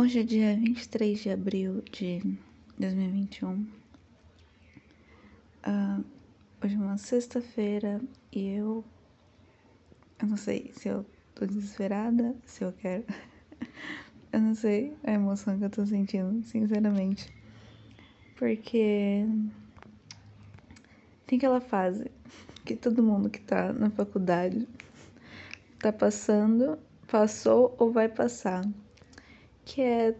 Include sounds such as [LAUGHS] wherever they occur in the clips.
Hoje é dia 23 de abril de 2021. Uh, hoje é uma sexta-feira e eu. Eu não sei se eu tô desesperada, se eu quero. [LAUGHS] eu não sei a emoção que eu tô sentindo, sinceramente. Porque. Tem aquela fase que todo mundo que tá na faculdade tá passando, passou ou vai passar que é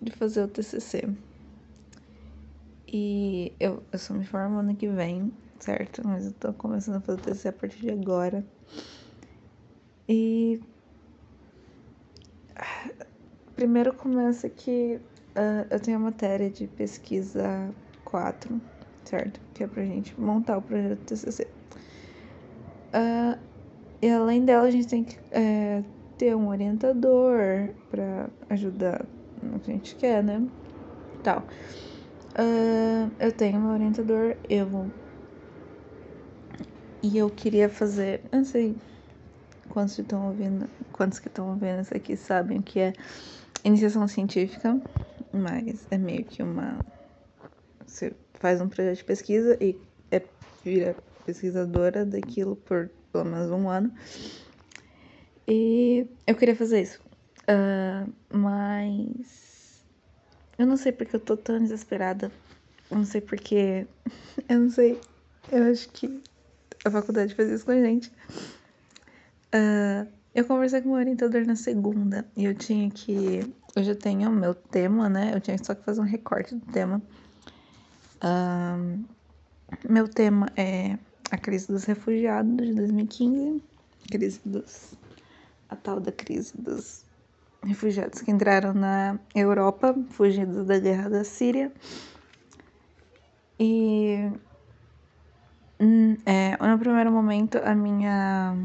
de fazer o TCC. E eu, eu só me formo ano que vem, certo? Mas eu tô começando a fazer o TCC a partir de agora. E. Primeiro começa que uh, eu tenho a matéria de pesquisa 4, certo? Que é pra gente montar o projeto do TCC. Uh, e além dela, a gente tem que é, ter um orientador para ajudar no que a gente quer, né? Tal. Uh, eu tenho um orientador, eu e eu queria fazer, eu não sei quantos estão ouvindo, quantos que estão ouvindo isso aqui sabem o que é iniciação científica, mas é meio que uma você faz um projeto de pesquisa e é, vira pesquisadora daquilo por pelo menos um ano. E eu queria fazer isso. Uh, mas. Eu não sei porque eu tô tão desesperada. Eu não sei porque. [LAUGHS] Eu não sei. Eu acho que a faculdade faz isso com a gente. Uh, eu conversei com o orientador na segunda e eu tinha que. Eu já tenho o meu tema, né? Eu tinha só que fazer um recorte do tema. Uh, meu tema é a crise dos refugiados de 2015, crise dos a tal da crise dos refugiados que entraram na Europa, fugindo da guerra da Síria. E hum, é, no primeiro momento a minha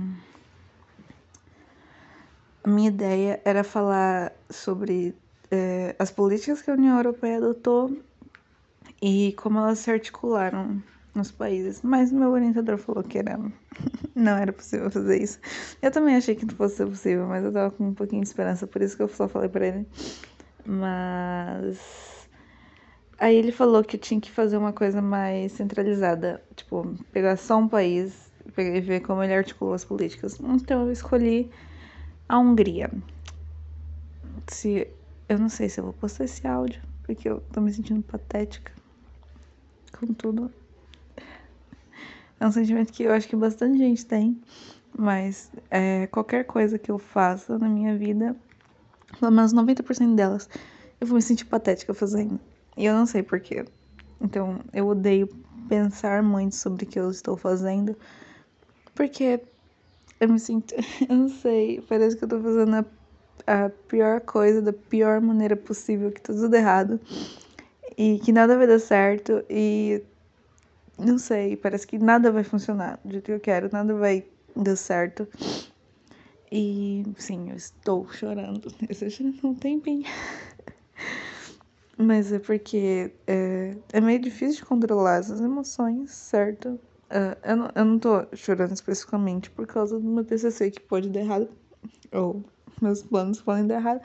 a minha ideia era falar sobre é, as políticas que a União Europeia adotou e como elas se articularam nos países, mas meu orientador falou que era [LAUGHS] não era possível fazer isso. Eu também achei que não fosse possível, mas eu tava com um pouquinho de esperança, por isso que eu só falei para ele. Mas aí ele falou que eu tinha que fazer uma coisa mais centralizada, tipo, pegar só um país e ver como ele articulou as políticas. Então eu escolhi a Hungria. Se eu não sei se eu vou postar esse áudio, porque eu tô me sentindo patética com tudo é um sentimento que eu acho que bastante gente tem, mas é, qualquer coisa que eu faça na minha vida, pelo menos 90% delas, eu vou me sentir patética fazendo. E eu não sei porquê. Então, eu odeio pensar muito sobre o que eu estou fazendo, porque eu me sinto, [LAUGHS] eu não sei, parece que eu tô fazendo a, a pior coisa da pior maneira possível, que tá tudo errado e que nada vai dar certo e não sei, parece que nada vai funcionar do jeito que eu quero, nada vai dar certo. E sim, eu estou chorando. Eu estou chorando um tempinho. Mas é porque é, é meio difícil de controlar essas emoções, certo? Uh, eu, não, eu não tô chorando especificamente por causa do meu TCC que pode dar errado, ou meus planos podem dar errado,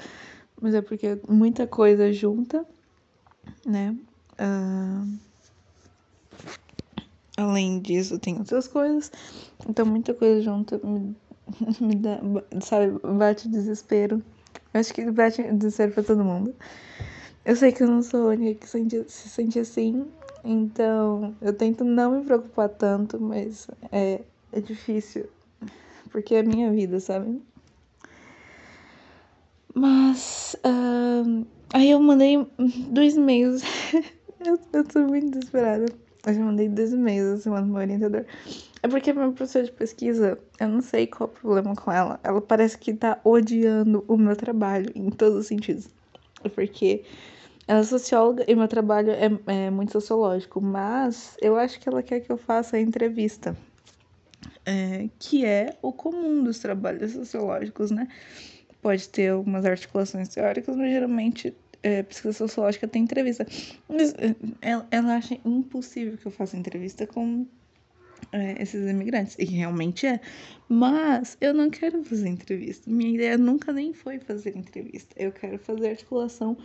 mas é porque muita coisa junta, né? Uh, Além disso, tem outras coisas. Então, muita coisa junta me, [LAUGHS] me dá, sabe, bate desespero. Eu acho que bate desespero pra todo mundo. Eu sei que eu não sou a única que sente, se sente assim. Então, eu tento não me preocupar tanto, mas é, é difícil. Porque é a minha vida, sabe? Mas. Uh, aí eu mandei dois e-mails. [LAUGHS] eu, eu tô muito desesperada. Eu já mandei dois e-mails essa semana pro meu orientador. É porque minha professora de pesquisa, eu não sei qual é o problema com ela. Ela parece que tá odiando o meu trabalho em todos os sentidos. É porque ela é socióloga e meu trabalho é, é muito sociológico, mas eu acho que ela quer que eu faça a entrevista. É, que é o comum dos trabalhos sociológicos, né? Pode ter algumas articulações teóricas, mas geralmente é, sociológica tem entrevista. Mas é, ela, ela acha impossível que eu faça entrevista com é, esses imigrantes. E realmente é. Mas eu não quero fazer entrevista. Minha ideia nunca nem foi fazer entrevista. Eu quero fazer articulação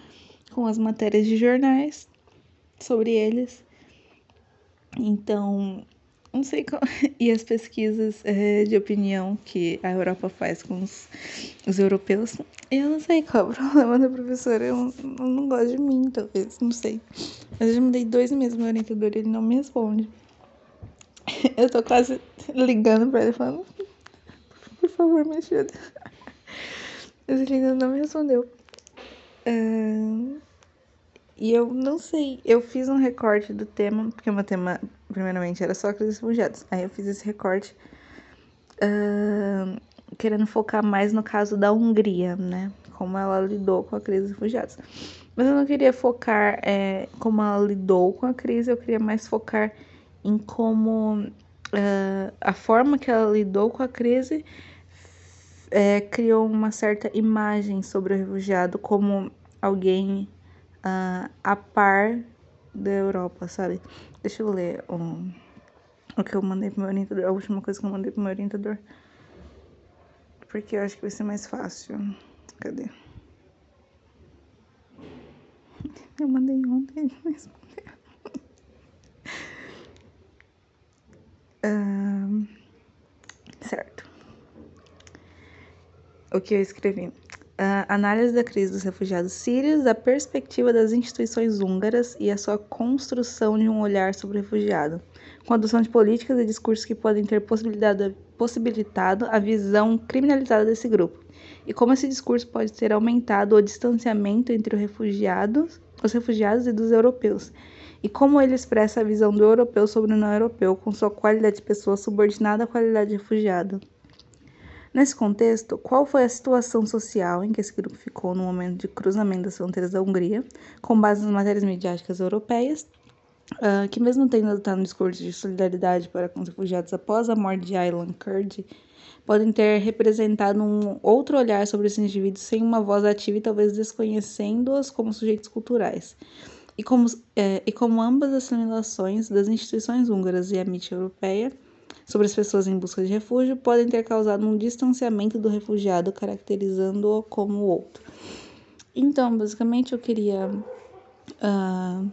com as matérias de jornais sobre eles. Então, não sei qual. [LAUGHS] E as pesquisas é, de opinião que a Europa faz com os, os europeus. Eu não sei qual é o [LAUGHS] problema da professora. Eu, eu não gosto de mim, talvez. Não sei. Mas eu já mudei dois meses meu orientador e ele não me responde. [LAUGHS] Eu tô quase ligando pra ele falando: Por favor, me ajuda. Mas ele ainda não me respondeu. Uh, e eu não sei, eu fiz um recorte do tema, porque o meu tema, primeiramente, era só crises refugiados. Aí eu fiz esse recorte uh, querendo focar mais no caso da Hungria, né? Como ela lidou com a crise dos refugiados. Mas eu não queria focar é, como ela lidou com a crise, eu queria mais focar em como uh, a forma que ela lidou com a crise é, criou uma certa imagem sobre o refugiado como alguém uh, a par da Europa, sabe? Deixa eu ler um, o que eu mandei pro meu orientador, a última coisa que eu mandei pro meu orientador. Porque eu acho que vai ser mais fácil. Cadê? [LAUGHS] Eu mandei ontem, [LAUGHS] mas Uh, certo. O que eu escrevi? Análise da crise dos refugiados sírios, da perspectiva das instituições húngaras e a sua construção de um olhar sobre o refugiado, com a adoção de políticas e discursos que podem ter possibilitado a visão criminalizada desse grupo, e como esse discurso pode ter aumentado o distanciamento entre os refugiados, os refugiados e dos europeus, e como ele expressa a visão do europeu sobre o não europeu, com sua qualidade de pessoa subordinada à qualidade de refugiado. Nesse contexto, qual foi a situação social em que esse grupo ficou no momento de cruzamento das fronteiras da Hungria, com base nas matérias midiáticas europeias, uh, que mesmo tendo adotado um discurso de solidariedade para com os refugiados após a morte de Aylan Kurd, podem ter representado um outro olhar sobre esses indivíduos sem uma voz ativa e talvez desconhecendo-os como sujeitos culturais. E como, é, e como ambas as simulações das instituições húngaras e a mídia europeia sobre as pessoas em busca de refúgio podem ter causado um distanciamento do refugiado, caracterizando-o como outro. Então, basicamente, eu queria uh,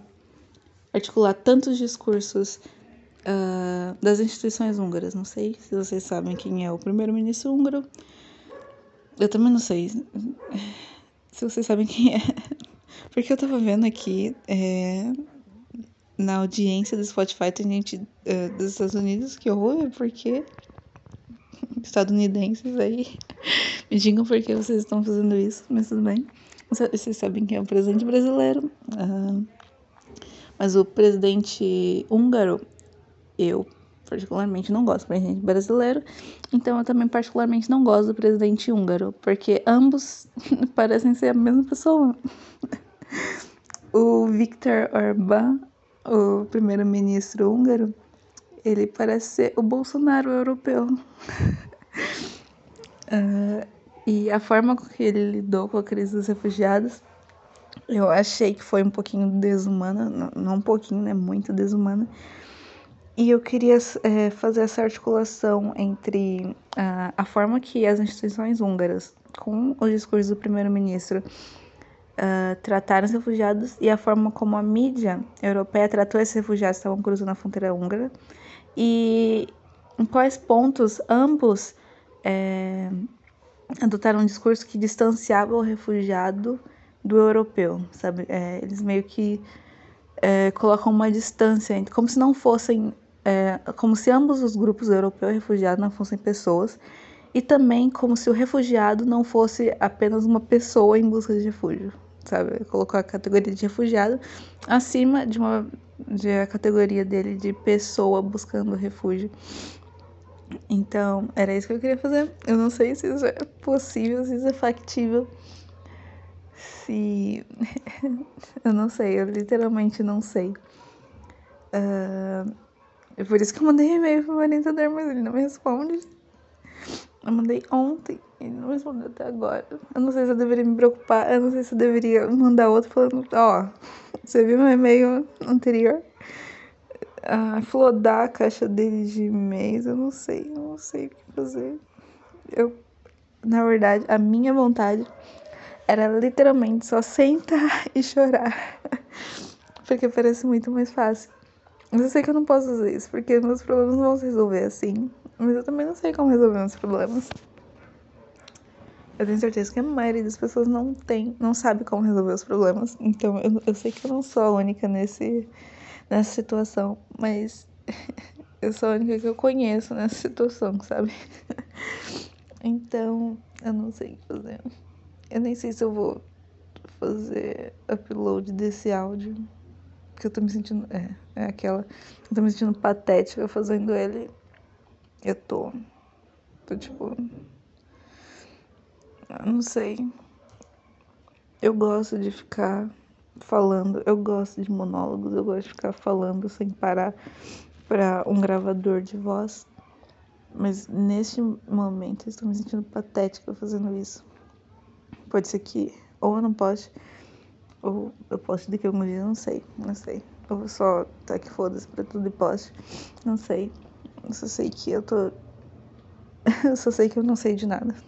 articular tantos discursos uh, das instituições húngaras. Não sei se vocês sabem quem é o primeiro-ministro húngaro. Eu também não sei se vocês sabem quem é. [LAUGHS] Porque eu tava vendo aqui, é, na audiência do Spotify tem gente é, dos Estados Unidos que ouve, porque estadunidenses aí [LAUGHS] me digam por que vocês estão fazendo isso, mas tudo bem. Vocês sabem quem é o presidente brasileiro, uh, mas o presidente húngaro, eu particularmente não gosto do presidente brasileiro, então eu também particularmente não gosto do presidente húngaro, porque ambos [LAUGHS] parecem ser a mesma pessoa. [LAUGHS] O Viktor Orbán, o primeiro-ministro húngaro, ele parece ser o Bolsonaro europeu. uh, [LAUGHS] e a forma com que ele lidou com a crise dos refugiados, eu achei que foi um pouquinho desumana, não, um pouquinho, né? Muito desumana. E eu queria é, fazer essa articulação entre uh, a forma que as instituições húngaras, com o discurso do primeiro-ministro, uh, tratar os refugiados e a forma como a mídia europeia tratou esses refugiados que estavam cruzando a fronteira húngara e em quais pontos ambos é, adotaram um discurso que distanciava o refugiado do europeu, sabe? É, eles meio que é, colocam uma distância como se não fossem, é, como se ambos os grupos, europeu e refugiado, não fossem pessoas, e também como se o refugiado não fosse apenas uma pessoa em busca de refúgio, sabe? Colocou a categoria de refugiado acima de uma de a categoria dele de pessoa buscando refúgio. Então, era isso que eu queria fazer. Eu não sei se isso é possível, se isso é factível. Se. [LAUGHS] eu não sei, eu literalmente não sei. Uh... É por isso que eu mandei e-mail pro orientador, mas ele não me responde. Eu mandei ontem e não respondeu até agora. Eu não sei se eu deveria me preocupar, eu não sei se eu deveria mandar outro falando, ó, oh, você viu meu e-mail anterior? a flodar a caixa dele de e-mails, eu não sei, eu não sei o que fazer. Eu, na verdade, a minha vontade era literalmente só sentar [LAUGHS] e chorar. Porque parece muito mais fácil. Mas eu sei que eu não posso fazer isso, porque meus problemas não vão se resolver assim. Mas eu também não sei como resolver meus problemas. Eu tenho certeza que a maioria das pessoas não tem, não sabe como resolver os problemas. Então eu, eu sei que eu não sou a única nesse, nessa situação, mas [LAUGHS] eu sou a única que eu conheço nessa situação, sabe? [LAUGHS] Então eu não sei o que fazer. Eu nem sei se eu vou fazer upload desse áudio. Porque eu tô me sentindo. É, é aquela. Eu tô me sentindo patética fazendo ele. Eu tô. Tô tipo. Eu não sei. Eu gosto de ficar falando, eu gosto de monólogos, eu gosto de ficar falando sem parar para um gravador de voz. Mas neste momento eu estou me sentindo patética fazendo isso. Pode ser que ou eu não poste, ou eu poste daqui a alguns dias, não sei, não sei. Ou só tá que foda-se pra tudo e poste, não sei. Eu só sei que eu tô. [LAUGHS] eu só sei que eu não sei de nada.